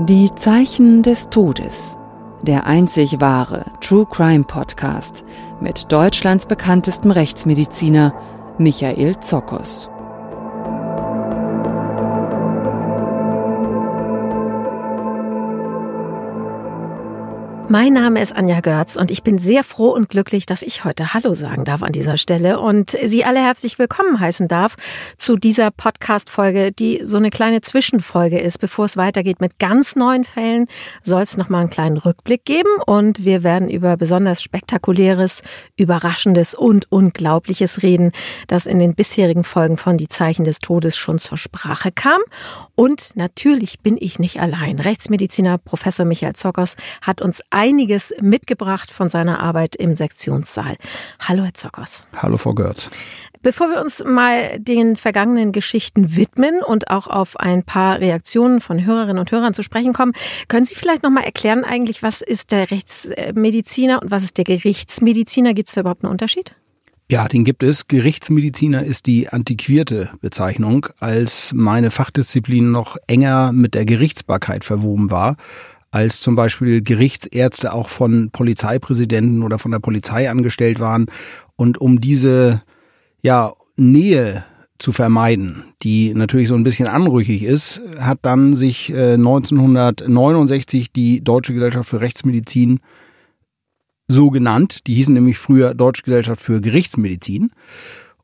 Die Zeichen des Todes. Der einzig wahre True Crime Podcast mit Deutschlands bekanntestem Rechtsmediziner Michael Zokos. Mein Name ist Anja Görz und ich bin sehr froh und glücklich, dass ich heute Hallo sagen darf an dieser Stelle und Sie alle herzlich willkommen heißen darf zu dieser Podcast-Folge, die so eine kleine Zwischenfolge ist. Bevor es weitergeht mit ganz neuen Fällen, soll es nochmal einen kleinen Rückblick geben und wir werden über besonders spektakuläres, überraschendes und unglaubliches reden, das in den bisherigen Folgen von Die Zeichen des Todes schon zur Sprache kam. Und natürlich bin ich nicht allein. Rechtsmediziner Professor Michael Zockers hat uns einiges mitgebracht von seiner Arbeit im Sektionssaal. Hallo, Herr Zockers. Hallo, Frau Görz. Bevor wir uns mal den vergangenen Geschichten widmen und auch auf ein paar Reaktionen von Hörerinnen und Hörern zu sprechen kommen, können Sie vielleicht noch mal erklären eigentlich, was ist der Rechtsmediziner und was ist der Gerichtsmediziner? Gibt es da überhaupt einen Unterschied? Ja, den gibt es. Gerichtsmediziner ist die antiquierte Bezeichnung, als meine Fachdisziplin noch enger mit der Gerichtsbarkeit verwoben war als zum Beispiel Gerichtsärzte auch von Polizeipräsidenten oder von der Polizei angestellt waren. Und um diese ja, Nähe zu vermeiden, die natürlich so ein bisschen anrüchig ist, hat dann sich äh, 1969 die Deutsche Gesellschaft für Rechtsmedizin so genannt. Die hießen nämlich früher Deutsche Gesellschaft für Gerichtsmedizin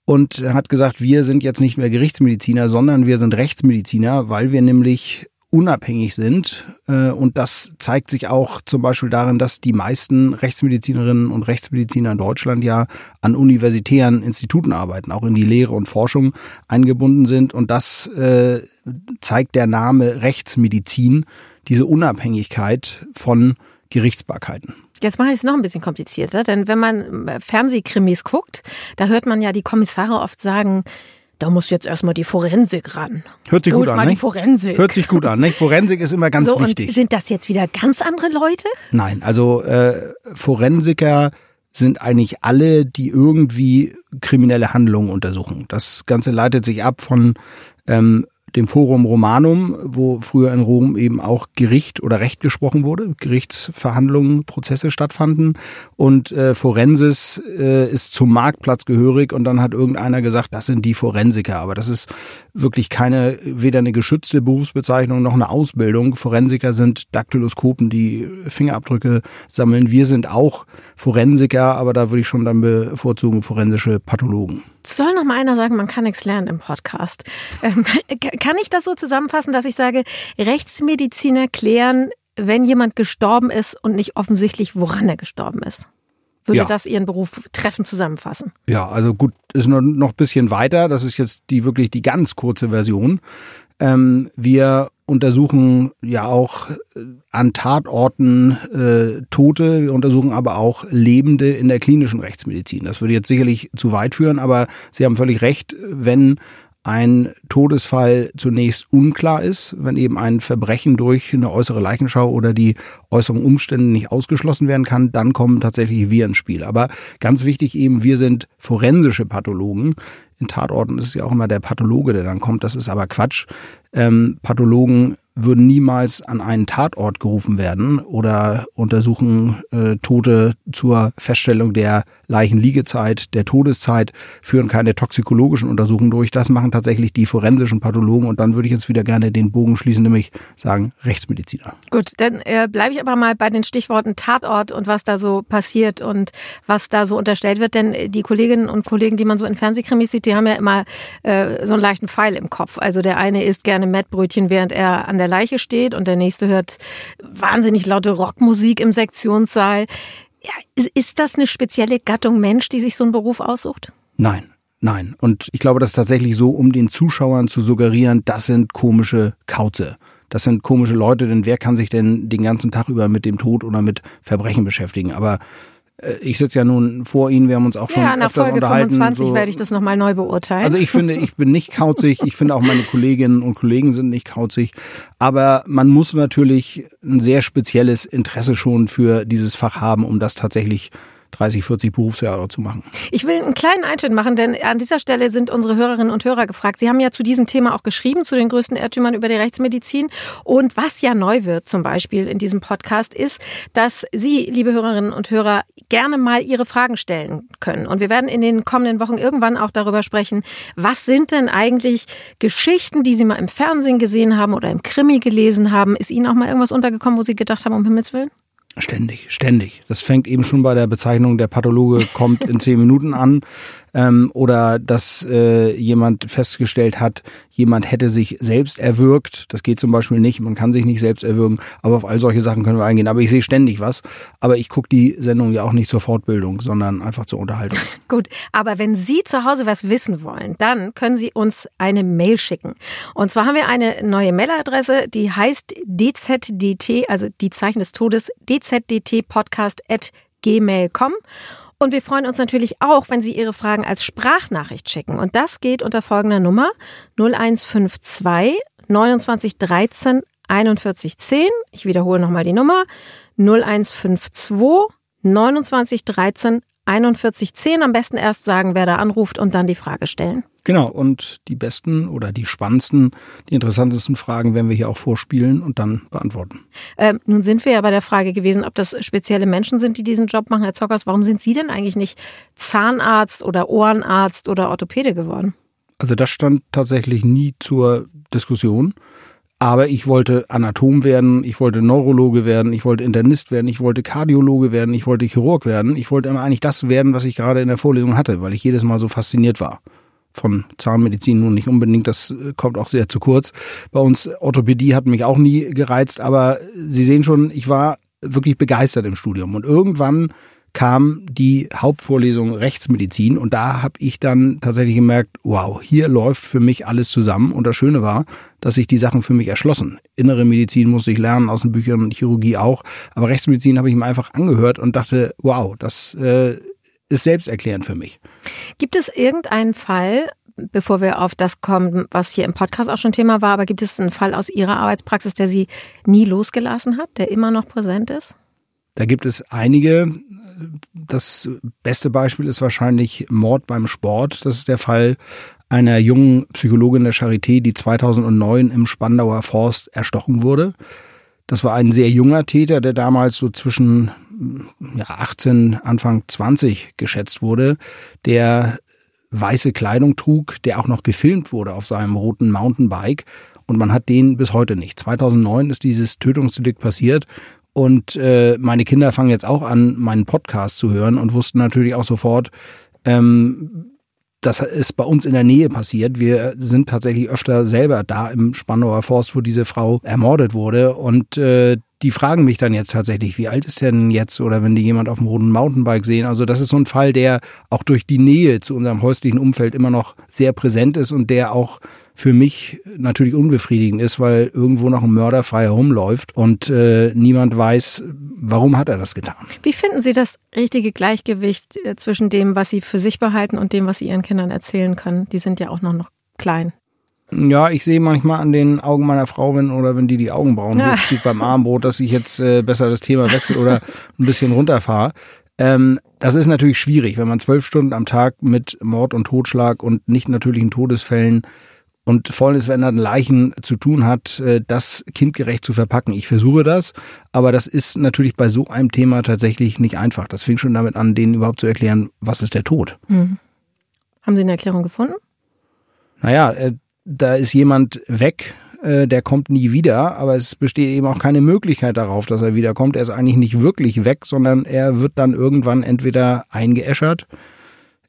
und hat gesagt, wir sind jetzt nicht mehr Gerichtsmediziner, sondern wir sind Rechtsmediziner, weil wir nämlich unabhängig sind. Äh, und das zeigt sich auch zum Beispiel darin, dass die meisten Rechtsmedizinerinnen und Rechtsmediziner in Deutschland ja an universitären Instituten arbeiten, auch in die Lehre und Forschung eingebunden sind. Und das äh, zeigt der Name Rechtsmedizin, diese Unabhängigkeit von Gerichtsbarkeiten. Jetzt mache ich es noch ein bisschen komplizierter, denn wenn man Fernsehkrimis guckt, da hört man ja die Kommissare oft sagen, da muss jetzt erstmal die Forensik ran. Hört sich Holt gut an, mal ne? die Forensik. Hört sich gut an, ne? Forensik ist immer ganz so, wichtig. Und sind das jetzt wieder ganz andere Leute? Nein, also äh, Forensiker sind eigentlich alle, die irgendwie kriminelle Handlungen untersuchen. Das Ganze leitet sich ab von ähm, dem Forum Romanum, wo früher in Rom eben auch Gericht oder Recht gesprochen wurde, Gerichtsverhandlungen, Prozesse stattfanden. Und äh, Forensis äh, ist zum Marktplatz gehörig und dann hat irgendeiner gesagt, das sind die Forensiker. Aber das ist wirklich keine, weder eine geschützte Berufsbezeichnung noch eine Ausbildung. Forensiker sind Daktyloskopen, die Fingerabdrücke sammeln. Wir sind auch Forensiker, aber da würde ich schon dann bevorzugen forensische Pathologen. Soll noch mal einer sagen, man kann nichts lernen im Podcast. Ähm, kann ich das so zusammenfassen, dass ich sage, Rechtsmediziner klären, wenn jemand gestorben ist und nicht offensichtlich, woran er gestorben ist? Würde Ja. das Ihren Beruf treffend zusammenfassen? Ja, also gut, ist noch, noch ein bisschen weiter. Das ist jetzt die wirklich die ganz kurze Version. Ähm, wir untersuchen ja auch äh, an Tatorten äh, Tote, wir untersuchen aber auch Lebende in der klinischen Rechtsmedizin. Das würde jetzt sicherlich zu weit führen, aber Sie haben völlig recht, wenn ein Todesfall zunächst unklar ist, wenn eben ein Verbrechen durch eine äußere Leichenschau oder die äußeren Umstände nicht ausgeschlossen werden kann, dann kommen tatsächlich wir ins Spiel. Aber ganz wichtig eben, wir sind forensische Pathologen. In Tatorten ist es ja auch immer der Pathologe, der dann kommt. Das ist aber Quatsch. Ähm, Pathologen würden niemals an einen Tatort gerufen werden oder untersuchen äh, Tote zur Feststellung der Leichenliegezeit, der Todeszeit, führen keine toxikologischen Untersuchungen durch. Das machen tatsächlich die forensischen Pathologen und dann würde ich jetzt wieder gerne den Bogen schließen, nämlich sagen Rechtsmediziner. Gut, dann äh, bleibe ich aber mal bei den Stichworten Tatort und was da so passiert und was da so unterstellt wird, denn die Kolleginnen und Kollegen, die man so in Fernsehkrimis sieht, die haben ja immer äh, so einen leichten Pfeil im Kopf. Also der eine isst gerne Mettbrötchen, während er an der Leiche steht und der nächste hört wahnsinnig laute Rockmusik im Sektionssaal. Ja, ist das eine spezielle Gattung Mensch, die sich so einen Beruf aussucht? Nein. Nein. Und ich glaube, das ist tatsächlich so, um den Zuschauern zu suggerieren, das sind komische Kauze. Das sind komische Leute, denn wer kann sich denn den ganzen Tag über mit dem Tod oder mit Verbrechen beschäftigen? Aber ich sitze ja nun vor Ihnen, wir haben uns auch schon ja, nach Folge unterhalten. 25 so. werde ich das nochmal neu beurteilen. Also ich finde, ich bin nicht kauzig. Ich finde auch meine Kolleginnen und Kollegen sind nicht kauzig. Aber man muss natürlich ein sehr spezielles Interesse schon für dieses Fach haben, um das tatsächlich 30, 40 Berufsjahre zu machen. Ich will einen kleinen Einschnitt machen, denn an dieser Stelle sind unsere Hörerinnen und Hörer gefragt. Sie haben ja zu diesem Thema auch geschrieben, zu den größten Irrtümern über die Rechtsmedizin. Und was ja neu wird zum Beispiel in diesem Podcast ist, dass Sie, liebe Hörerinnen und Hörer, gerne mal Ihre Fragen stellen können. Und wir werden in den kommenden Wochen irgendwann auch darüber sprechen, was sind denn eigentlich Geschichten, die Sie mal im Fernsehen gesehen haben oder im Krimi gelesen haben? Ist Ihnen auch mal irgendwas untergekommen, wo Sie gedacht haben, um Himmels Willen? Ständig, ständig. Das fängt eben schon bei der Bezeichnung, der Pathologe kommt in zehn Minuten an. Ähm, oder dass äh, jemand festgestellt hat, jemand hätte sich selbst erwürgt. Das geht zum Beispiel nicht. Man kann sich nicht selbst erwürgen. Aber auf all solche Sachen können wir eingehen. Aber ich sehe ständig was. Aber ich gucke die Sendung ja auch nicht zur Fortbildung, sondern einfach zur Unterhaltung. Gut, aber wenn Sie zu Hause was wissen wollen, dann können Sie uns eine Mail schicken. Und zwar haben wir eine neue Mailadresse, die heißt dzdt, also die Zeichen des Todes, dzdtpodcast.gmail.com. Und wir freuen uns natürlich auch, wenn Sie Ihre Fragen als Sprachnachricht schicken. Und das geht unter folgender Nummer 0152 29 13 41 10. Ich wiederhole nochmal die Nummer 0152 29 13 41 10. Am besten erst sagen, wer da anruft und dann die Frage stellen. Genau, und die besten oder die spannendsten, die interessantesten Fragen werden wir hier auch vorspielen und dann beantworten. Ähm, nun sind wir ja bei der Frage gewesen, ob das spezielle Menschen sind, die diesen Job machen. Herr Zockers, warum sind Sie denn eigentlich nicht Zahnarzt oder Ohrenarzt oder Orthopäde geworden? Also das stand tatsächlich nie zur Diskussion. Aber ich wollte Anatom werden, ich wollte Neurologe werden, ich wollte Internist werden, ich wollte Kardiologe werden, ich wollte Chirurg werden. Ich wollte immer eigentlich das werden, was ich gerade in der Vorlesung hatte, weil ich jedes Mal so fasziniert war von Zahnmedizin nun nicht unbedingt, das äh, kommt auch sehr zu kurz. Bei uns Orthopädie hat mich auch nie gereizt, aber Sie sehen schon, ich war wirklich begeistert im Studium und irgendwann kam die Hauptvorlesung Rechtsmedizin und da habe ich dann tatsächlich gemerkt, wow, hier läuft für mich alles zusammen und das Schöne war, dass sich die Sachen für mich erschlossen. Innere Medizin musste ich lernen aus den Büchern und Chirurgie auch, aber Rechtsmedizin habe ich mir einfach angehört und dachte, wow, das äh, ist selbsterklärend für mich. Gibt es irgendeinen Fall, bevor wir auf das kommen, was hier im Podcast auch schon Thema war, aber gibt es einen Fall aus Ihrer Arbeitspraxis, der Sie nie losgelassen hat, der immer noch präsent ist? Da gibt es einige. Das beste Beispiel ist wahrscheinlich Mord beim Sport. Das ist der Fall einer jungen Psychologin der Charité, die 2009 im Spandauer Forst erstochen wurde. Das war ein sehr junger Täter, der damals so zwischen ja, 18, Anfang 20 geschätzt wurde, der weiße Kleidung trug, der auch noch gefilmt wurde auf seinem roten Mountainbike. Und man hat den bis heute nicht. 2009 ist dieses Tötungsdelikt passiert und äh, meine Kinder fangen jetzt auch an, meinen Podcast zu hören und wussten natürlich auch sofort, ähm, das ist bei uns in der Nähe passiert. Wir sind tatsächlich öfter selber da im Spandauer Forst, wo diese Frau ermordet wurde. Und äh, die fragen mich dann jetzt tatsächlich, wie alt ist denn jetzt? Oder wenn die jemand auf dem roten Mountainbike sehen. Also das ist so ein Fall, der auch durch die Nähe zu unserem häuslichen Umfeld immer noch sehr präsent ist und der auch für mich natürlich unbefriedigend ist, weil irgendwo noch ein Mörder frei herumläuft und äh, niemand weiß, warum hat er das getan. Wie finden Sie das richtige Gleichgewicht äh, zwischen dem, was Sie für sich behalten und dem, was Sie Ihren Kindern erzählen können? Die sind ja auch noch, noch klein. Ja, ich sehe manchmal an den Augen meiner Frau, wenn oder wenn die die Augenbrauen ja. hochzieht beim Armbrot, dass ich jetzt äh, besser das Thema wechsle oder ein bisschen runterfahre. Ähm, das ist natürlich schwierig, wenn man zwölf Stunden am Tag mit Mord und Totschlag und nicht natürlichen Todesfällen und volles veränderte Leichen zu tun hat, äh, das kindgerecht zu verpacken. Ich versuche das, aber das ist natürlich bei so einem Thema tatsächlich nicht einfach. Das fing schon damit an, denen überhaupt zu erklären, was ist der Tod. Hm. Haben Sie eine Erklärung gefunden? Naja, äh, da ist jemand weg, äh, der kommt nie wieder, aber es besteht eben auch keine Möglichkeit darauf, dass er wiederkommt. Er ist eigentlich nicht wirklich weg, sondern er wird dann irgendwann entweder eingeäschert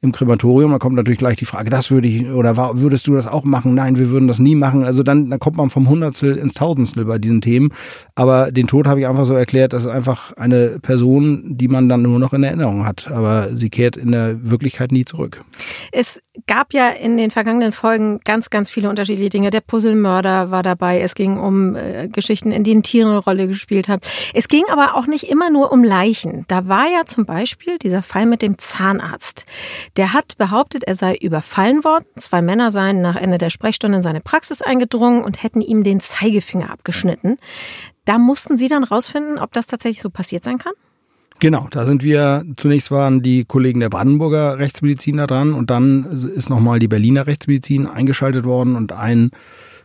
im Krematorium. Da kommt natürlich gleich die Frage, das würde ich, oder würdest du das auch machen? Nein, wir würden das nie machen. Also dann, dann kommt man vom Hundertstel ins Tausendstel bei diesen Themen. Aber den Tod habe ich einfach so erklärt, das ist einfach eine Person, die man dann nur noch in Erinnerung hat. Aber sie kehrt in der Wirklichkeit nie zurück. Es gab ja in den vergangenen Folgen ganz, ganz viele unterschiedliche Dinge. Der Puzzlemörder war dabei. Es ging um äh, Geschichten, in denen Tiere eine Rolle gespielt haben. Es ging aber auch nicht immer nur um Leichen. Da war ja zum Beispiel dieser Fall mit dem Zahnarzt. Der hat behauptet, er sei überfallen worden. Zwei Männer seien nach Ende der Sprechstunde in seine Praxis eingedrungen und hätten ihm den Zeigefinger abgeschnitten. Da mussten Sie dann rausfinden, ob das tatsächlich so passiert sein kann? Genau, da sind wir, zunächst waren die Kollegen der Brandenburger Rechtsmedizin da dran und dann ist nochmal die Berliner Rechtsmedizin eingeschaltet worden und ein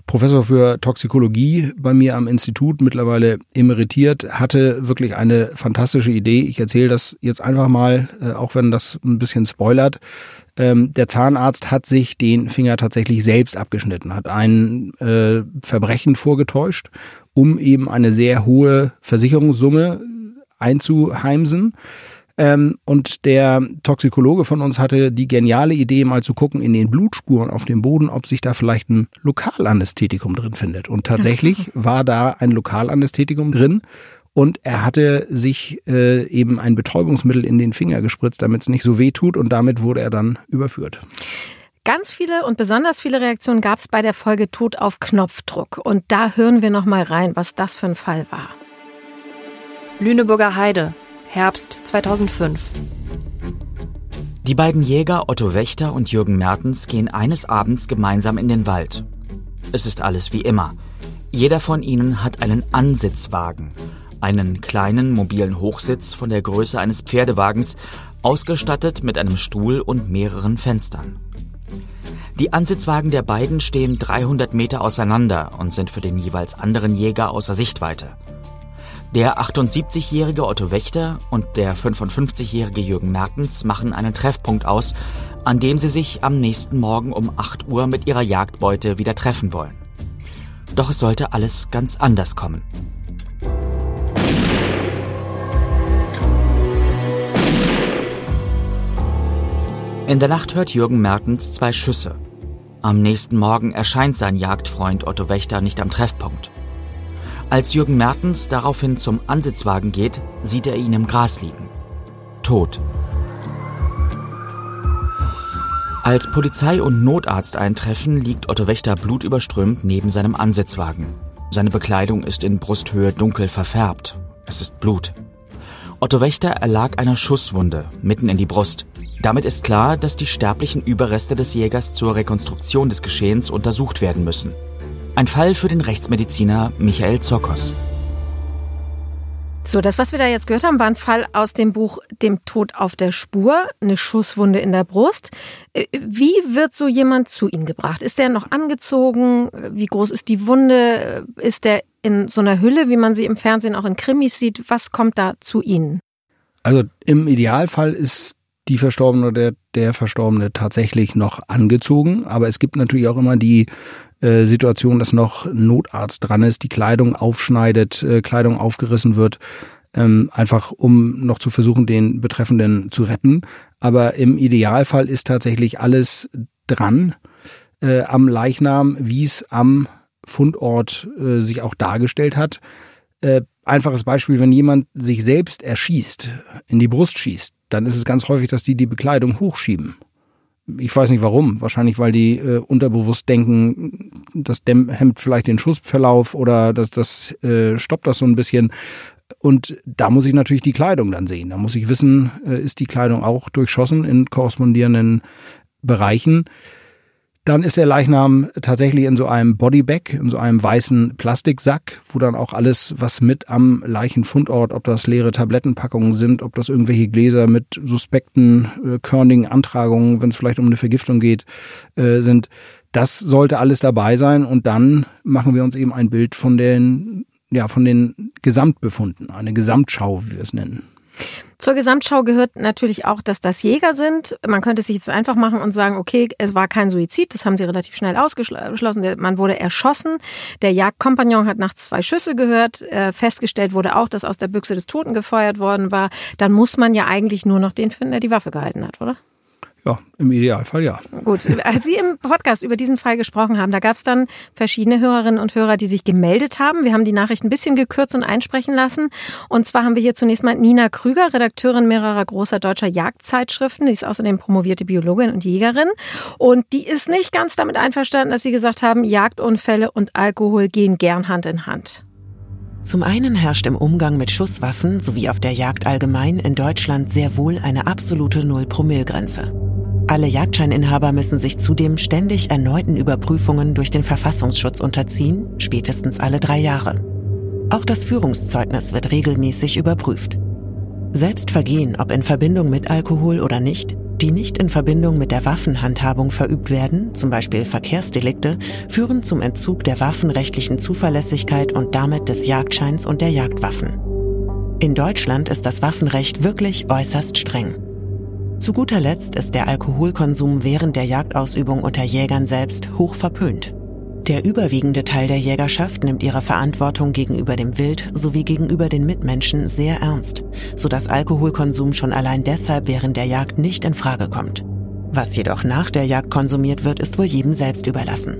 Professor für Toxikologie bei mir am Institut, mittlerweile emeritiert, hatte wirklich eine fantastische Idee. Ich erzähle das jetzt einfach mal, äh, auch wenn das ein bisschen spoilert. Ähm, der Zahnarzt hat sich den Finger tatsächlich selbst abgeschnitten, hat ein äh, Verbrechen vorgetäuscht, um eben eine sehr hohe Versicherungssumme einzuheimsen. Ähm, und der Toxikologe von uns hatte die geniale Idee, mal zu gucken in den Blutspuren auf dem Boden, ob sich da vielleicht ein Lokalanästhetikum drin findet. Und tatsächlich so. war da ein Lokalanästhetikum drin. Und er hatte sich äh, eben ein Betäubungsmittel in den Finger gespritzt, damit es nicht so weh tut. Und damit wurde er dann überführt. Ganz viele und besonders viele Reaktionen gab es bei der Folge Tod auf Knopfdruck. Und da hören wir noch mal rein, was das für ein Fall war. Lüneburger Heide, Herbst 2005. Die beiden Jäger Otto Wächter und Jürgen Mertens gehen eines Abends gemeinsam in den Wald. Es ist alles wie immer. Jeder von ihnen hat einen Ansitzwagen, einen kleinen mobilen Hochsitz von der Größe eines Pferdewagens, ausgestattet mit einem Stuhl und mehreren Fenstern. Die Ansitzwagen der beiden stehen 300 Meter auseinander und sind für den jeweils anderen Jäger außer Sichtweite. Der 78-jährige Otto Wächter und der 55-jährige Jürgen Mertens machen einen Treffpunkt aus, an dem sie sich am nächsten Morgen um 8 Uhr mit ihrer Jagdbeute wieder treffen wollen. Doch es sollte alles ganz anders kommen. In der Nacht hört Jürgen Mertens zwei Schüsse. Am nächsten Morgen erscheint sein Jagdfreund Otto Wächter nicht am Treffpunkt. Als Jürgen Mertens daraufhin zum Ansitzwagen geht, sieht er ihn im Gras liegen. Tot. Als Polizei und Notarzt eintreffen, liegt Otto Wächter blutüberströmt neben seinem Ansitzwagen. Seine Bekleidung ist in Brusthöhe dunkel verfärbt. Es ist Blut. Otto Wächter erlag einer Schusswunde mitten in die Brust. Damit ist klar, dass die sterblichen Überreste des Jägers zur Rekonstruktion des Geschehens untersucht werden müssen. Ein Fall für den Rechtsmediziner Michael Zokos. So, das, was wir da jetzt gehört haben, war ein Fall aus dem Buch Dem Tod auf der Spur, eine Schusswunde in der Brust. Äh, wie wird so jemand zu Ihnen gebracht? Ist der noch angezogen? Wie groß ist die Wunde? Ist der in so einer Hülle, wie man sie im Fernsehen auch in Krimis sieht? Was kommt da zu Ihnen? Also im Idealfall ist die Verstorbene oder der, der Verstorbene tatsächlich noch angezogen. Aber es gibt natürlich auch immer die äh, Situation, dass noch Notarzt dran ist, die Kleidung aufschneidet, äh, Kleidung aufgerissen wird, ähm, einfach um noch zu versuchen, den Betreffenden zu retten. Aber im Idealfall ist tatsächlich alles dran äh, am Leichnam, wie es am Fundort äh, sich auch dargestellt hat. Äh, einfaches Beispiel, wenn jemand sich selbst erschießt, in die Brust schießt, dann ist es ganz häufig, dass die die Bekleidung hochschieben. Ich weiß nicht warum. Wahrscheinlich, weil die äh, unterbewusst denken, das hemmt vielleicht den Schussverlauf oder das, das äh, stoppt das so ein bisschen. Und da muss ich natürlich die Kleidung dann sehen. Da muss ich wissen, äh, ist die Kleidung auch durchschossen in korrespondierenden Bereichen. Dann ist der Leichnam tatsächlich in so einem Bodybag, in so einem weißen Plastiksack, wo dann auch alles, was mit am Leichenfundort, ob das leere Tablettenpackungen sind, ob das irgendwelche Gläser mit suspekten, äh, körnigen Antragungen, wenn es vielleicht um eine Vergiftung geht, äh, sind. Das sollte alles dabei sein und dann machen wir uns eben ein Bild von den, ja, von den Gesamtbefunden, eine Gesamtschau, wie wir es nennen. Zur Gesamtschau gehört natürlich auch, dass das Jäger sind. Man könnte sich jetzt einfach machen und sagen, okay, es war kein Suizid, das haben sie relativ schnell ausgeschlossen. Man wurde erschossen. Der Jagdkompagnon hat nachts zwei Schüsse gehört. Äh, festgestellt wurde auch, dass aus der Büchse des Toten gefeuert worden war. Dann muss man ja eigentlich nur noch den finden, der die Waffe gehalten hat, oder? Ja, im Idealfall ja. Gut, als Sie im Podcast über diesen Fall gesprochen haben, da gab es dann verschiedene Hörerinnen und Hörer, die sich gemeldet haben. Wir haben die Nachricht ein bisschen gekürzt und einsprechen lassen. Und zwar haben wir hier zunächst mal Nina Krüger, Redakteurin mehrerer großer deutscher Jagdzeitschriften. Die ist außerdem promovierte Biologin und Jägerin. Und die ist nicht ganz damit einverstanden, dass Sie gesagt haben, Jagdunfälle und Alkohol gehen gern Hand in Hand. Zum einen herrscht im Umgang mit Schusswaffen sowie auf der Jagd allgemein in Deutschland sehr wohl eine absolute Null-Promille-Grenze. Alle Jagdscheininhaber müssen sich zudem ständig erneuten Überprüfungen durch den Verfassungsschutz unterziehen, spätestens alle drei Jahre. Auch das Führungszeugnis wird regelmäßig überprüft. Selbst Vergehen, ob in Verbindung mit Alkohol oder nicht, die nicht in Verbindung mit der Waffenhandhabung verübt werden, zum Beispiel Verkehrsdelikte, führen zum Entzug der waffenrechtlichen Zuverlässigkeit und damit des Jagdscheins und der Jagdwaffen. In Deutschland ist das Waffenrecht wirklich äußerst streng. Zu guter Letzt ist der Alkoholkonsum während der Jagdausübung unter Jägern selbst hoch verpönt. Der überwiegende Teil der Jägerschaft nimmt ihre Verantwortung gegenüber dem Wild sowie gegenüber den Mitmenschen sehr ernst, sodass Alkoholkonsum schon allein deshalb während der Jagd nicht in Frage kommt. Was jedoch nach der Jagd konsumiert wird, ist wohl jedem selbst überlassen.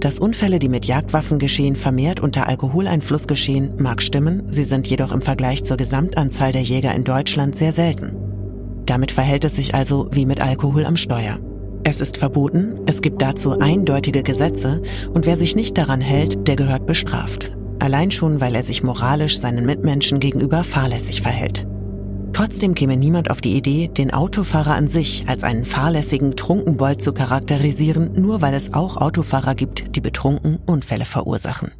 Dass Unfälle, die mit Jagdwaffen geschehen, vermehrt unter Alkoholeinfluss geschehen, mag stimmen, sie sind jedoch im Vergleich zur Gesamtanzahl der Jäger in Deutschland sehr selten. Damit verhält es sich also wie mit Alkohol am Steuer. Es ist verboten, es gibt dazu eindeutige Gesetze und wer sich nicht daran hält, der gehört bestraft. Allein schon, weil er sich moralisch seinen Mitmenschen gegenüber fahrlässig verhält. Trotzdem käme niemand auf die Idee, den Autofahrer an sich als einen fahrlässigen Trunkenbold zu charakterisieren, nur weil es auch Autofahrer gibt, die betrunken Unfälle verursachen.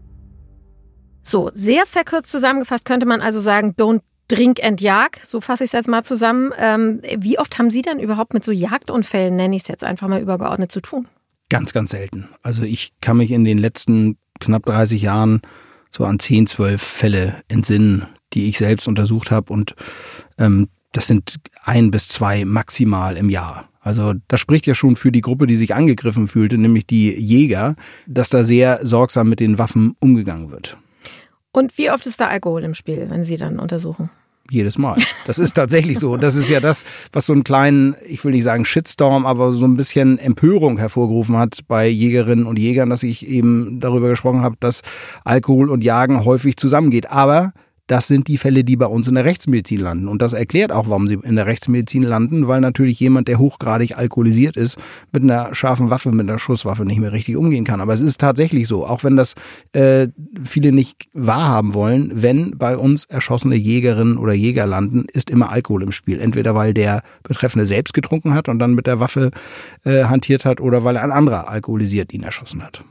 So, sehr verkürzt zusammengefasst könnte man also sagen, don't Drink and Jag, so fasse ich es jetzt mal zusammen. Ähm, wie oft haben Sie denn überhaupt mit so Jagdunfällen, nenne ich es jetzt einfach mal übergeordnet, zu tun? Ganz, ganz selten. Also ich kann mich in den letzten knapp 30 Jahren so an 10, 12 Fälle entsinnen, die ich selbst untersucht habe und ähm, das sind ein bis zwei maximal im Jahr. Also das spricht ja schon für die Gruppe, die sich angegriffen fühlte, nämlich die Jäger, dass da sehr sorgsam mit den Waffen umgegangen wird. Und wie oft ist da Alkohol im Spiel, wenn Sie dann untersuchen? Jedes Mal. Das ist tatsächlich so. Das ist ja das, was so einen kleinen, ich will nicht sagen Shitstorm, aber so ein bisschen Empörung hervorgerufen hat bei Jägerinnen und Jägern, dass ich eben darüber gesprochen habe, dass Alkohol und Jagen häufig zusammengeht. Aber das sind die Fälle, die bei uns in der Rechtsmedizin landen. Und das erklärt auch, warum sie in der Rechtsmedizin landen, weil natürlich jemand, der hochgradig alkoholisiert ist, mit einer scharfen Waffe, mit einer Schusswaffe nicht mehr richtig umgehen kann. Aber es ist tatsächlich so, auch wenn das äh, viele nicht wahrhaben wollen, wenn bei uns erschossene Jägerinnen oder Jäger landen, ist immer Alkohol im Spiel. Entweder weil der Betreffende selbst getrunken hat und dann mit der Waffe äh, hantiert hat oder weil ein anderer alkoholisiert ihn erschossen hat.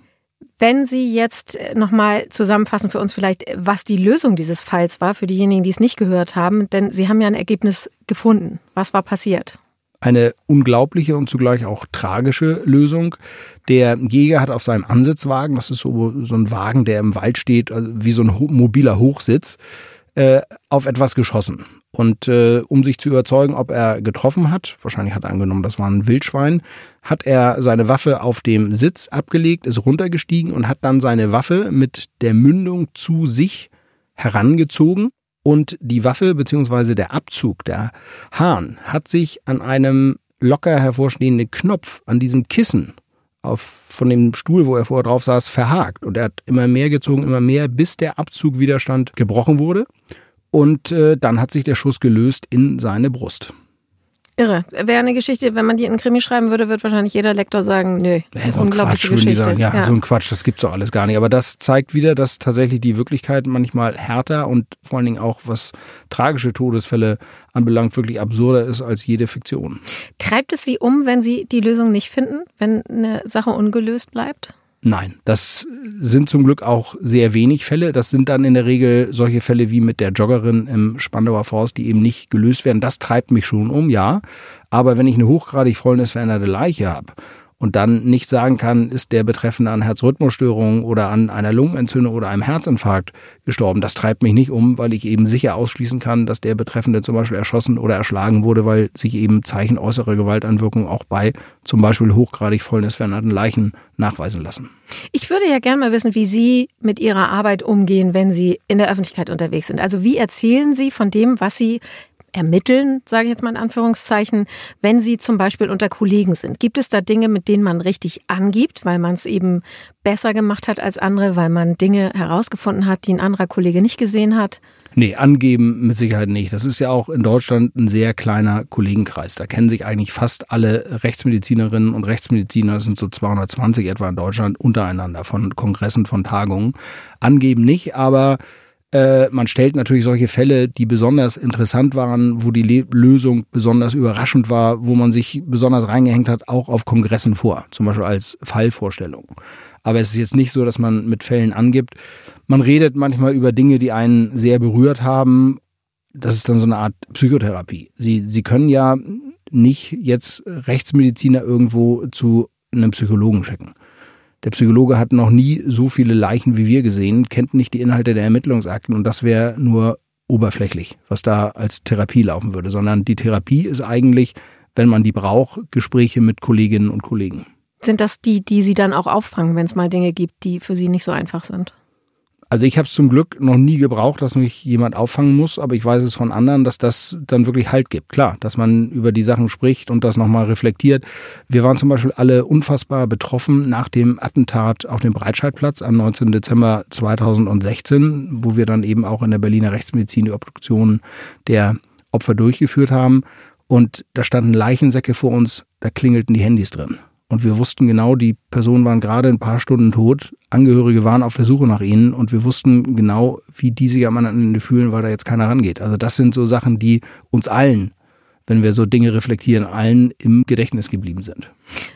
Wenn Sie jetzt äh, nochmal zusammenfassen für uns vielleicht, was die Lösung dieses Falls war, für diejenigen, die es nicht gehört haben, denn Sie haben ja ein Ergebnis gefunden. Was war passiert? Eine unglaubliche und zugleich auch tragische Lösung. Der Jäger hat auf seinem Ansitzwagen, das ist so, so ein Wagen, der im Wald steht, also wie so ein mobiler Hochsitz, äh, auf etwas geschossen. Und äh, um sich zu überzeugen, ob er getroffen hat, wahrscheinlich hat er angenommen, das war ein Wildschwein, hat er seine Waffe auf dem Sitz abgelegt, ist runtergestiegen und hat dann seine Waffe mit der Mündung zu sich herangezogen. Und die Waffe beziehungsweise der Abzug, der Hahn, hat sich an einem locker hervorstehenden Knopf, an diesem Kissen auf, von dem Stuhl, wo er vorher drauf saß, verhakt. Und er hat immer mehr gezogen, immer mehr, bis der Abzugwiderstand gebrochen wurde. Und äh, dann hat sich der Schuss gelöst in seine Brust. Irre. Wäre eine Geschichte, wenn man die in Krimi schreiben würde, wird wahrscheinlich jeder Lektor sagen, nö, Ja, so unglaubliche Quatsch, Geschichte. sagen. Ja, so ein Quatsch, das gibt's doch alles gar nicht. Aber das zeigt wieder, dass tatsächlich die Wirklichkeit manchmal härter und vor allen Dingen auch, was tragische Todesfälle anbelangt, wirklich absurder ist als jede Fiktion. Treibt es Sie um, wenn Sie die Lösung nicht finden, wenn eine Sache ungelöst bleibt? Nein, das sind zum Glück auch sehr wenig Fälle. Das sind dann in der Regel solche Fälle wie mit der Joggerin im Spandauer Forst, die eben nicht gelöst werden. Das treibt mich schon um, ja. Aber wenn ich eine hochgradig fäulnisveränderte Leiche habe und dann nicht sagen kann, ist der Betreffende an Herzrhythmusstörungen oder an einer Lungenentzündung oder einem Herzinfarkt gestorben, das treibt mich nicht um, weil ich eben sicher ausschließen kann, dass der Betreffende zum Beispiel erschossen oder erschlagen wurde, weil sich eben Zeichen äußerer Gewaltanwirkung auch bei zum Beispiel hochgradig fäulnisveränderten Leichen nachweisen lassen. Ich würde ja gerne mal wissen, wie Sie mit Ihrer Arbeit umgehen, wenn Sie in der Öffentlichkeit unterwegs sind. Also wie erzählen Sie von dem, was Sie ermitteln, sage ich jetzt mal in Anführungszeichen, wenn Sie zum Beispiel unter Kollegen sind? Gibt es da Dinge, mit denen man richtig angibt, weil man es eben besser gemacht hat als andere, weil man Dinge herausgefunden hat, die ein anderer Kollege nicht gesehen hat? Nee, angeben mit Sicherheit nicht. Das ist ja auch in Deutschland ein sehr kleiner Kollegenkreis. Da kennen sich eigentlich fast alle Rechtsmedizinerinnen und Rechtsmediziner, das sind so 220 etwa in Deutschland, untereinander von Kongressen, von Tagungen. Angeben nicht, aber äh, man stellt natürlich solche Fälle, die besonders interessant waren, wo die Le Lösung besonders überraschend war, wo man sich besonders reingehängt hat, auch auf Kongressen vor, zum Beispiel als Fallvorstellung. Aber es ist jetzt nicht so, dass man mit Fällen angibt. Man redet manchmal über Dinge, die einen sehr berührt haben. Das ist dann so eine Art Psychotherapie. Sie, Sie können ja nicht jetzt Rechtsmediziner irgendwo zu einem Psychologen schicken. Der Psychologe hat noch nie so viele Leichen wie wir gesehen, kennt nicht die Inhalte der Ermittlungsakten und das wäre nur oberflächlich, was da als Therapie laufen würde, sondern die Therapie ist eigentlich, wenn man die braucht, Gespräche mit Kolleginnen und Kollegen. Sind das die, die Sie dann auch auffangen, wenn es mal Dinge gibt, die für Sie nicht so einfach sind? Also ich habe es zum Glück noch nie gebraucht, dass mich jemand auffangen muss, aber ich weiß es von anderen, dass das dann wirklich Halt gibt. Klar, dass man über die Sachen spricht und das nochmal reflektiert. Wir waren zum Beispiel alle unfassbar betroffen nach dem Attentat auf dem Breitscheidplatz am 19. Dezember 2016, wo wir dann eben auch in der Berliner Rechtsmedizin die Obduktion der Opfer durchgeführt haben. Und da standen Leichensäcke vor uns, da klingelten die Handys drin. Und wir wussten genau, die Personen waren gerade ein paar Stunden tot, Angehörige waren auf der Suche nach ihnen und wir wussten genau, wie die sich am anderen Ende fühlen, weil da jetzt keiner rangeht. Also das sind so Sachen, die uns allen, wenn wir so Dinge reflektieren, allen im Gedächtnis geblieben sind.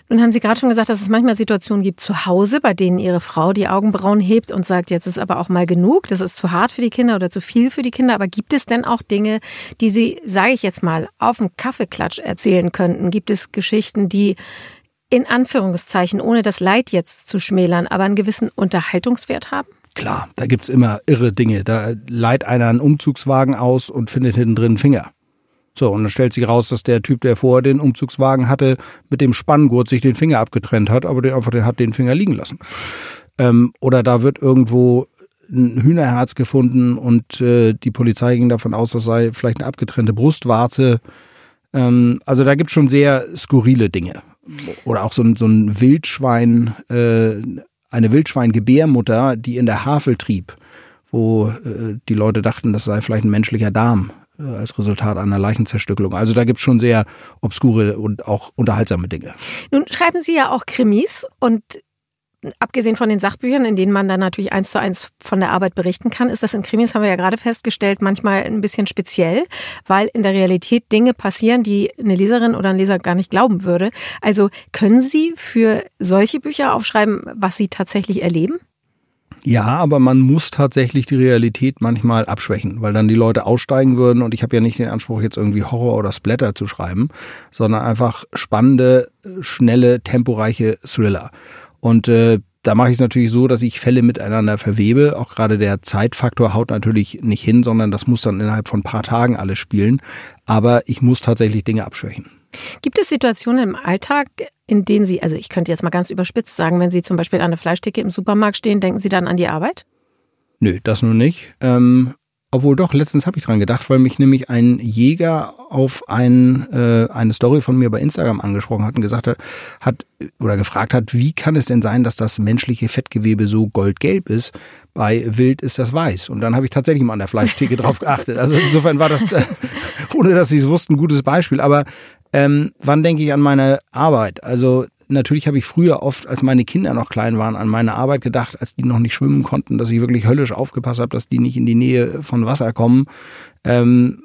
Nun haben Sie gerade schon gesagt, dass es manchmal Situationen gibt zu Hause, bei denen Ihre Frau die Augenbrauen hebt und sagt, jetzt ist aber auch mal genug, das ist zu hart für die Kinder oder zu viel für die Kinder. Aber gibt es denn auch Dinge, die Sie, sage ich jetzt mal, auf dem Kaffeeklatsch erzählen könnten? Gibt es Geschichten, die in Anführungszeichen, ohne das Leid jetzt zu schmälern, aber einen gewissen Unterhaltungswert haben? Klar, da gibt's immer irre Dinge. Da leiht einer einen Umzugswagen aus und findet hinten drin einen Finger. So, und dann stellt sich raus, dass der Typ, der vorher den Umzugswagen hatte, mit dem Spanngurt sich den Finger abgetrennt hat, aber der einfach der hat den Finger liegen lassen. Ähm, oder da wird irgendwo ein Hühnerherz gefunden und äh, die Polizei ging davon aus, das sei vielleicht eine abgetrennte Brustwarze. Ähm, also da gibt's schon sehr skurrile Dinge. Oder auch so ein, so ein Wildschwein, äh, eine Wildschweingebärmutter, die in der Havel trieb, wo äh, die Leute dachten, das sei vielleicht ein menschlicher Darm äh, als Resultat einer Leichenzerstückelung. Also da gibt's schon sehr obskure und auch unterhaltsame Dinge. Nun schreiben Sie ja auch Krimis und abgesehen von den Sachbüchern, in denen man dann natürlich eins zu eins von der Arbeit berichten kann, ist das in Krimis, haben wir ja gerade festgestellt, manchmal ein bisschen speziell, weil in der Realität Dinge passieren, die eine Leserin oder ein Leser gar nicht glauben würde. Also können Sie für solche Bücher aufschreiben, was Sie tatsächlich erleben? Ja, aber man muss tatsächlich die Realität manchmal abschwächen, weil dann die Leute aussteigen würden und ich habe ja nicht den Anspruch, jetzt irgendwie Horror oder Splatter zu schreiben, sondern einfach spannende, schnelle, temporeiche Thriller. Und äh, da mache ich es natürlich so, dass ich Fälle miteinander verwebe. Auch gerade der Zeitfaktor haut natürlich nicht hin, sondern das muss dann innerhalb von ein paar Tagen alles spielen. Aber ich muss tatsächlich Dinge abschwächen. Gibt es Situationen im Alltag, in denen Sie, also ich könnte jetzt mal ganz überspitzt sagen, wenn Sie zum Beispiel an der Fleischtheke im Supermarkt stehen, denken Sie dann an die Arbeit? Nö, das nur nicht. Ähm, obwohl doch, letztens habe ich dran gedacht, weil mich nämlich ein Jäger auf ein, äh, eine Story von mir bei Instagram angesprochen hat und gesagt hat, hat oder gefragt hat, wie kann es denn sein, dass das menschliche Fettgewebe so goldgelb ist? Bei Wild ist das weiß. Und dann habe ich tatsächlich mal an der Fleischtheke drauf geachtet. Also insofern war das, ohne dass sie es wussten, ein gutes Beispiel. Aber ähm, wann denke ich an meine Arbeit? Also natürlich habe ich früher oft, als meine Kinder noch klein waren, an meine Arbeit gedacht, als die noch nicht schwimmen konnten, dass ich wirklich höllisch aufgepasst habe, dass die nicht in die Nähe von Wasser kommen. Ähm,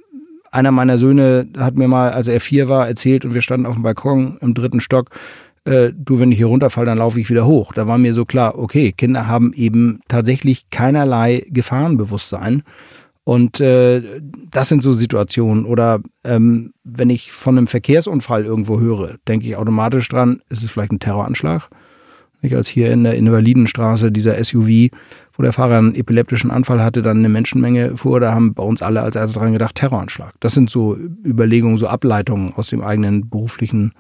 einer meiner Söhne hat mir mal, als er vier war, erzählt und wir standen auf dem Balkon im dritten Stock, äh, du, wenn ich hier runterfall, dann laufe ich wieder hoch. Da war mir so klar, okay, Kinder haben eben tatsächlich keinerlei Gefahrenbewusstsein. Und äh, das sind so Situationen. Oder ähm, wenn ich von einem Verkehrsunfall irgendwo höre, denke ich automatisch dran, ist es vielleicht ein Terroranschlag? Nicht als hier in der Invalidenstraße dieser SUV, wo der Fahrer einen epileptischen Anfall hatte, dann eine Menschenmenge fuhr, da haben bei uns alle als erstes dran gedacht, Terroranschlag. Das sind so Überlegungen, so Ableitungen aus dem eigenen beruflichen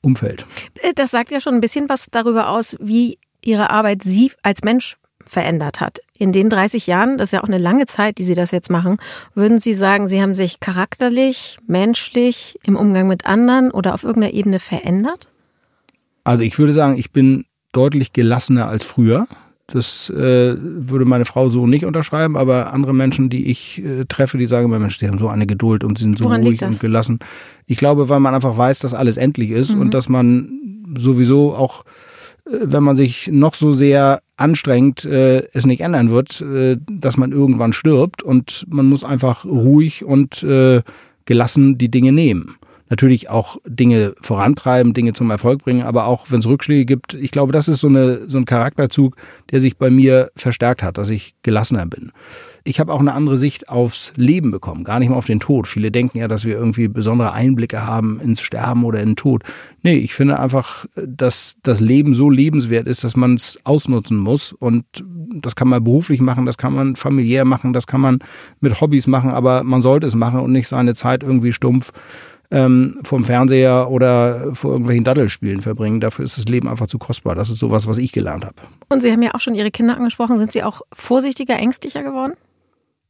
Umfeld. Äh, das sagt ja schon ein bisschen was darüber aus, wie Ihre Arbeit Sie als Mensch verändert hat. In den 30 Jahren, das ist ja auch eine lange Zeit, die Sie das jetzt machen, würden Sie sagen, Sie haben sich charakterlich, menschlich, im Umgang mit anderen oder auf irgendeiner Ebene verändert? Also ich würde sagen, ich bin deutlich gelassener als früher. Das äh, würde meine Frau so nicht unterschreiben, aber andere Menschen, die ich äh, treffe, die sagen immer, Mensch, die haben so eine Geduld und sie sind so Woran ruhig und gelassen. Ich glaube, weil man einfach weiß, dass alles endlich ist mhm. und dass man sowieso auch wenn man sich noch so sehr anstrengt, äh, es nicht ändern wird, äh, dass man irgendwann stirbt und man muss einfach ruhig und äh, gelassen die Dinge nehmen. Natürlich auch Dinge vorantreiben, Dinge zum Erfolg bringen, aber auch wenn es Rückschläge gibt, ich glaube, das ist so, eine, so ein Charakterzug, der sich bei mir verstärkt hat, dass ich gelassener bin ich habe auch eine andere Sicht aufs Leben bekommen, gar nicht mal auf den Tod. Viele denken ja, dass wir irgendwie besondere Einblicke haben ins Sterben oder in den Tod. Nee, ich finde einfach, dass das Leben so lebenswert ist, dass man es ausnutzen muss. Und das kann man beruflich machen, das kann man familiär machen, das kann man mit Hobbys machen, aber man sollte es machen und nicht seine Zeit irgendwie stumpf ähm, vom Fernseher oder vor irgendwelchen Daddelspielen verbringen. Dafür ist das Leben einfach zu kostbar. Das ist sowas, was ich gelernt habe. Und Sie haben ja auch schon Ihre Kinder angesprochen. Sind Sie auch vorsichtiger, ängstlicher geworden?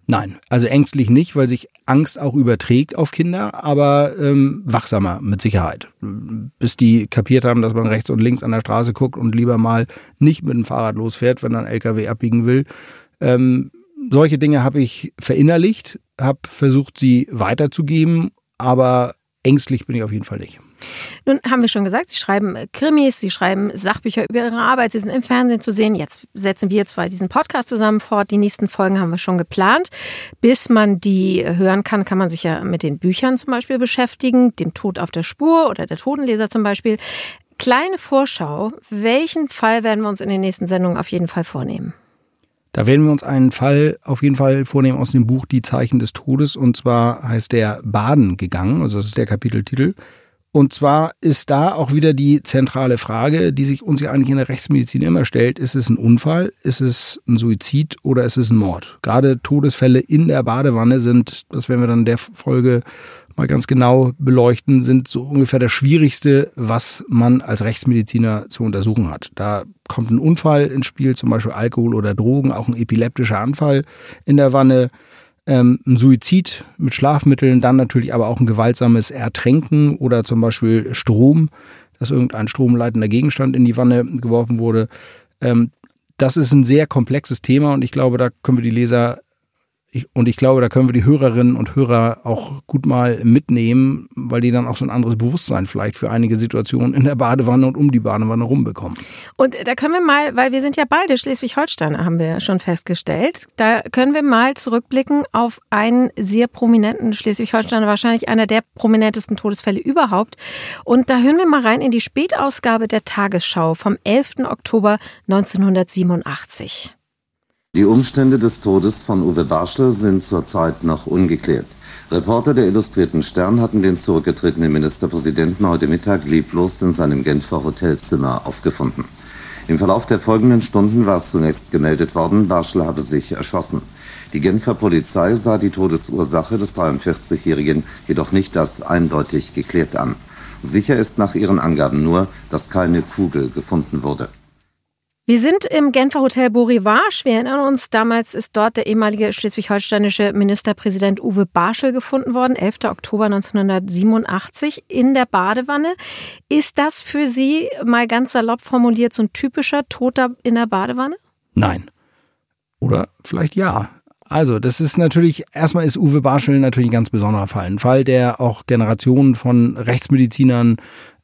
Nein, also ängstlich nicht, weil sich Angst auch überträgt auf Kinder, aber ähm, wachsamer mit Sicherheit. Bis die kapiert haben, dass man rechts und links an der Straße guckt und lieber mal nicht mit dem Fahrrad losfährt, wenn ein LKW abbiegen will. Ähm, solche Dinge habe ich verinnerlicht, habe versucht, sie weiterzugeben, aber ängstlich bin ich auf jeden Fall nicht. Nun haben wir schon gesagt, Sie schreiben Krimis, Sie schreiben Sachbücher über Ihre Arbeit, Sie sind im Fernsehen zu sehen. Jetzt setzen wir zwar diesen Podcast zusammen fort. Die nächsten Folgen haben wir schon geplant. Bis man die hören kann, kann man sich ja mit den Büchern zum Beispiel beschäftigen, dem Tod auf der Spur oder der Totenleser zum Beispiel. Kleine Vorschau, welchen Fall werden wir uns in den nächsten Sendungen auf jeden Fall vornehmen? Da werden wir uns einen Fall auf jeden Fall vornehmen aus dem Buch Die Zeichen des Todes. Und zwar heißt der Baden gegangen, also das ist der Kapiteltitel. Und zwar ist da auch wieder die zentrale Frage, die sich uns ja eigentlich in der Rechtsmedizin immer stellt. Ist es ein Unfall? Ist es ein Suizid oder ist es ein Mord? Gerade Todesfälle in der Badewanne sind, das werden wir dann in der Folge mal ganz genau beleuchten, sind so ungefähr das Schwierigste, was man als Rechtsmediziner zu untersuchen hat. Da kommt ein Unfall ins Spiel, zum Beispiel Alkohol oder Drogen, auch ein epileptischer Anfall in der Wanne, ähm, ein Suizid mit Schlafmitteln, dann natürlich aber auch ein gewaltsames Ertränken oder zum Beispiel Strom, dass irgendein stromleitender Gegenstand in die Wanne geworfen wurde. Ähm, das ist ein sehr komplexes Thema und ich glaube, da können wir die Leser ich, und ich glaube, da können wir die Hörerinnen und Hörer auch gut mal mitnehmen, weil die dann auch so ein anderes Bewusstsein vielleicht für einige Situationen in der Badewanne und um die Badewanne rumbekommen. Und da können wir mal, weil wir sind ja beide Schleswig-Holsteiner, haben wir schon festgestellt, da können wir mal zurückblicken auf einen sehr prominenten Schleswig-Holsteiner, wahrscheinlich einer der prominentesten Todesfälle überhaupt. Und da hören wir mal rein in die Spätausgabe der Tagesschau vom 11. Oktober 1987. Die Umstände des Todes von Uwe Barschel sind zurzeit noch ungeklärt. Reporter der Illustrierten Stern hatten den zurückgetretenen Ministerpräsidenten heute Mittag leblos in seinem Genfer Hotelzimmer aufgefunden. Im Verlauf der folgenden Stunden war zunächst gemeldet worden, Barschel habe sich erschossen. Die Genfer Polizei sah die Todesursache des 43-Jährigen jedoch nicht als eindeutig geklärt an. Sicher ist nach ihren Angaben nur, dass keine Kugel gefunden wurde. Wir sind im Genfer Hotel Borivage. Wir erinnern uns, damals ist dort der ehemalige schleswig-holsteinische Ministerpräsident Uwe Barschel gefunden worden, 11. Oktober 1987 in der Badewanne. Ist das für Sie mal ganz salopp formuliert so ein typischer Toter in der Badewanne? Nein. Oder vielleicht ja. Also, das ist natürlich, erstmal ist Uwe Barschel natürlich ein ganz besonderer Fall. Ein Fall, der auch Generationen von Rechtsmedizinern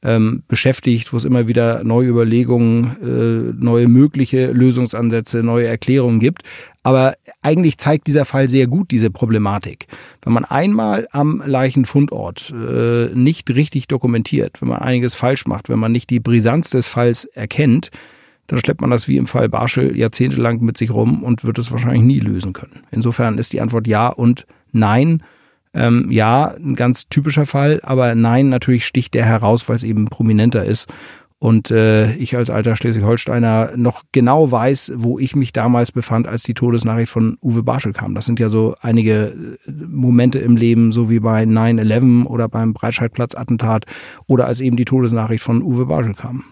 ähm, beschäftigt, wo es immer wieder neue Überlegungen, äh, neue mögliche Lösungsansätze, neue Erklärungen gibt. Aber eigentlich zeigt dieser Fall sehr gut diese Problematik. Wenn man einmal am Leichenfundort äh, nicht richtig dokumentiert, wenn man einiges falsch macht, wenn man nicht die Brisanz des Falls erkennt, dann schleppt man das wie im Fall Barschel jahrzehntelang mit sich rum und wird es wahrscheinlich nie lösen können. Insofern ist die Antwort ja und nein. Ähm, ja, ein ganz typischer Fall, aber nein, natürlich sticht der heraus, weil es eben prominenter ist. Und äh, ich als alter Schleswig-Holsteiner noch genau weiß, wo ich mich damals befand, als die Todesnachricht von Uwe Barschel kam. Das sind ja so einige äh, Momente im Leben, so wie bei 9-11 oder beim Breitscheidplatz-Attentat oder als eben die Todesnachricht von Uwe Barschel kam.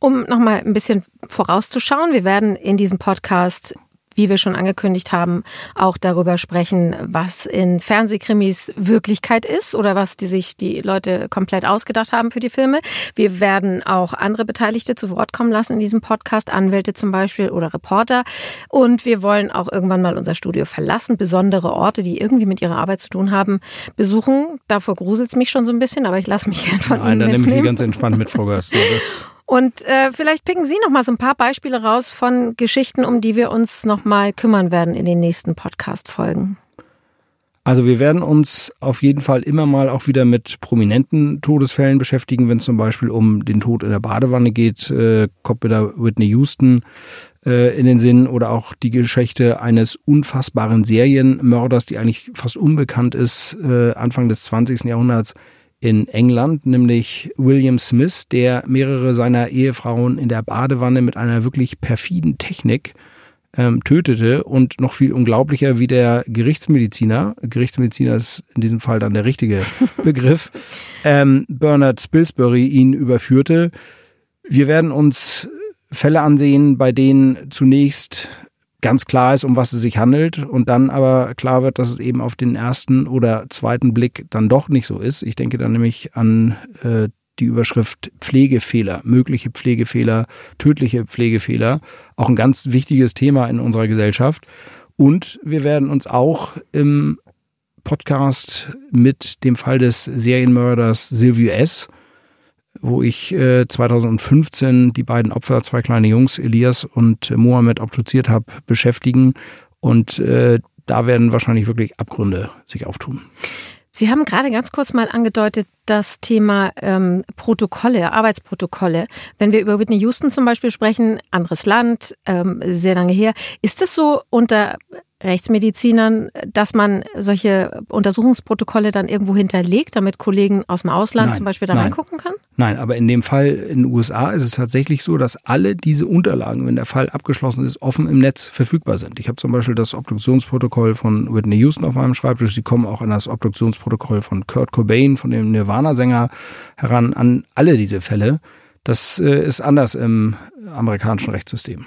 Um nochmal ein bisschen vorauszuschauen, wir werden in diesem Podcast wie wir schon angekündigt haben, auch darüber sprechen, was in Fernsehkrimis Wirklichkeit ist oder was die sich die Leute komplett ausgedacht haben für die Filme. Wir werden auch andere Beteiligte zu Wort kommen lassen in diesem Podcast, Anwälte zum Beispiel oder Reporter. Und wir wollen auch irgendwann mal unser Studio verlassen, besondere Orte, die irgendwie mit ihrer Arbeit zu tun haben, besuchen. Davor gruselt es mich schon so ein bisschen, aber ich lasse mich gern von Nein, Ihnen dann nehme ich mitnehmen. Sie ganz entspannt mit, Frau Görz. Und äh, vielleicht picken Sie noch mal so ein paar Beispiele raus von Geschichten, um die wir uns noch mal kümmern werden in den nächsten Podcast-Folgen. Also wir werden uns auf jeden Fall immer mal auch wieder mit prominenten Todesfällen beschäftigen, wenn es zum Beispiel um den Tod in der Badewanne geht, äh, kommt wieder Whitney Houston äh, in den Sinn oder auch die Geschichte eines unfassbaren Serienmörders, die eigentlich fast unbekannt ist, äh, Anfang des 20. Jahrhunderts in England, nämlich William Smith, der mehrere seiner Ehefrauen in der Badewanne mit einer wirklich perfiden Technik ähm, tötete und noch viel unglaublicher, wie der Gerichtsmediziner, Gerichtsmediziner ist in diesem Fall dann der richtige Begriff, ähm, Bernard Spilsbury ihn überführte. Wir werden uns Fälle ansehen, bei denen zunächst ganz klar ist, um was es sich handelt und dann aber klar wird, dass es eben auf den ersten oder zweiten Blick dann doch nicht so ist. Ich denke dann nämlich an äh, die Überschrift Pflegefehler, mögliche Pflegefehler, tödliche Pflegefehler, auch ein ganz wichtiges Thema in unserer Gesellschaft. Und wir werden uns auch im Podcast mit dem Fall des Serienmörders Silvio S., wo ich äh, 2015 die beiden Opfer, zwei kleine Jungs, Elias und äh, Mohammed, obduziert habe, beschäftigen. Und äh, da werden wahrscheinlich wirklich Abgründe sich auftun. Sie haben gerade ganz kurz mal angedeutet, das Thema ähm, Protokolle, Arbeitsprotokolle. Wenn wir über Whitney Houston zum Beispiel sprechen, anderes Land, ähm, sehr lange her, ist es so unter Rechtsmedizinern, dass man solche Untersuchungsprotokolle dann irgendwo hinterlegt, damit Kollegen aus dem Ausland Nein, zum Beispiel da nein. reingucken können? Nein, aber in dem Fall in den USA ist es tatsächlich so, dass alle diese Unterlagen, wenn der Fall abgeschlossen ist, offen im Netz verfügbar sind. Ich habe zum Beispiel das Obduktionsprotokoll von Whitney Houston auf meinem Schreibtisch. Sie kommen auch an das Obduktionsprotokoll von Kurt Cobain, von dem Nirvana-Sänger, heran, an alle diese Fälle. Das äh, ist anders im amerikanischen Rechtssystem.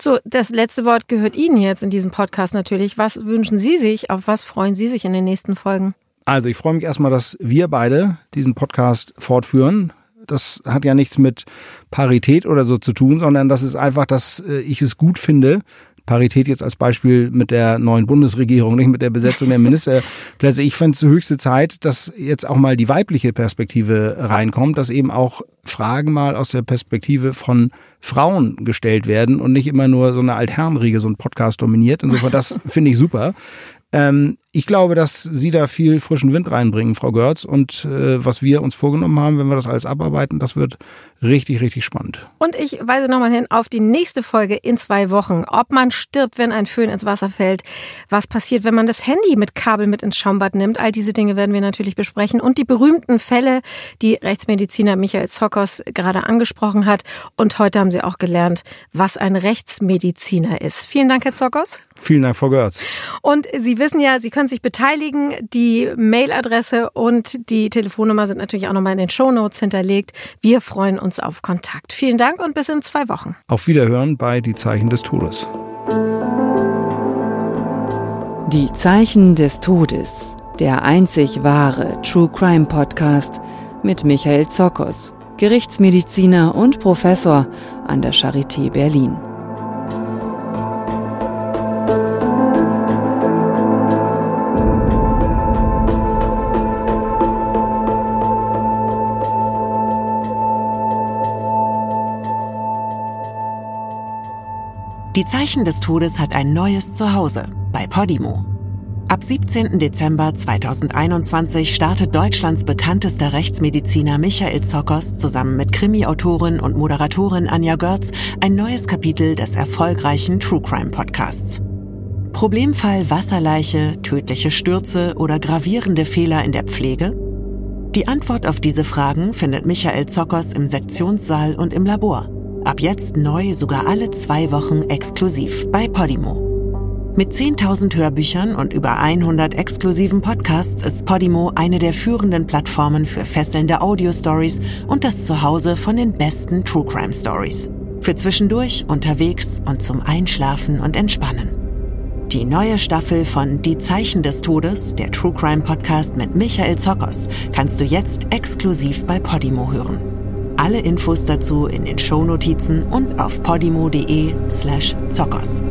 So, das letzte Wort gehört Ihnen jetzt in diesem Podcast natürlich. Was wünschen Sie sich? Auf was freuen Sie sich in den nächsten Folgen? Also ich freue mich erstmal, dass wir beide diesen Podcast fortführen. Das hat ja nichts mit Parität oder so zu tun, sondern das ist einfach, dass äh, ich es gut finde. Parität jetzt als Beispiel mit der neuen Bundesregierung, nicht mit der Besetzung der Ministerplätze. Ich finde es höchste Zeit, dass jetzt auch mal die weibliche Perspektive reinkommt, dass eben auch Fragen mal aus der Perspektive von Frauen gestellt werden und nicht immer nur so eine Altherrenriege so ein Podcast dominiert. Insofern, das finde ich super. Ähm, ich glaube, dass Sie da viel frischen Wind reinbringen, Frau Görz. Und äh, was wir uns vorgenommen haben, wenn wir das alles abarbeiten, das wird richtig, richtig spannend. Und ich weise nochmal hin auf die nächste Folge in zwei Wochen. Ob man stirbt, wenn ein Föhn ins Wasser fällt. Was passiert, wenn man das Handy mit Kabel mit ins Schaumbad nimmt. All diese Dinge werden wir natürlich besprechen. Und die berühmten Fälle, die Rechtsmediziner Michael Zokos gerade angesprochen hat. Und heute haben Sie auch gelernt, was ein Rechtsmediziner ist. Vielen Dank, Herr Zokos. Vielen Dank, Frau Görz. Und Sie Sie wissen ja, Sie können sich beteiligen. Die Mailadresse und die Telefonnummer sind natürlich auch nochmal in den Shownotes hinterlegt. Wir freuen uns auf Kontakt. Vielen Dank und bis in zwei Wochen. Auf Wiederhören bei Die Zeichen des Todes. Die Zeichen des Todes. Der einzig wahre True Crime Podcast mit Michael Zokos, Gerichtsmediziner und Professor an der Charité Berlin. Die Zeichen des Todes hat ein neues Zuhause bei Podimo. Ab 17. Dezember 2021 startet Deutschlands bekanntester Rechtsmediziner Michael Zokos zusammen mit Krimi-Autorin und Moderatorin Anja Görz ein neues Kapitel des erfolgreichen True Crime Podcasts. Problemfall Wasserleiche, tödliche Stürze oder gravierende Fehler in der Pflege? Die Antwort auf diese Fragen findet Michael Zokos im Sektionssaal und im Labor. Ab jetzt neu sogar alle zwei Wochen exklusiv bei Podimo. Mit 10.000 Hörbüchern und über 100 exklusiven Podcasts ist Podimo eine der führenden Plattformen für fesselnde Audio-Stories und das Zuhause von den besten True Crime Stories. Für zwischendurch, unterwegs und zum Einschlafen und Entspannen. Die neue Staffel von Die Zeichen des Todes, der True Crime Podcast mit Michael Zokos, kannst du jetzt exklusiv bei Podimo hören. Alle Infos dazu in den Shownotizen und auf podimo.de slash Zokos.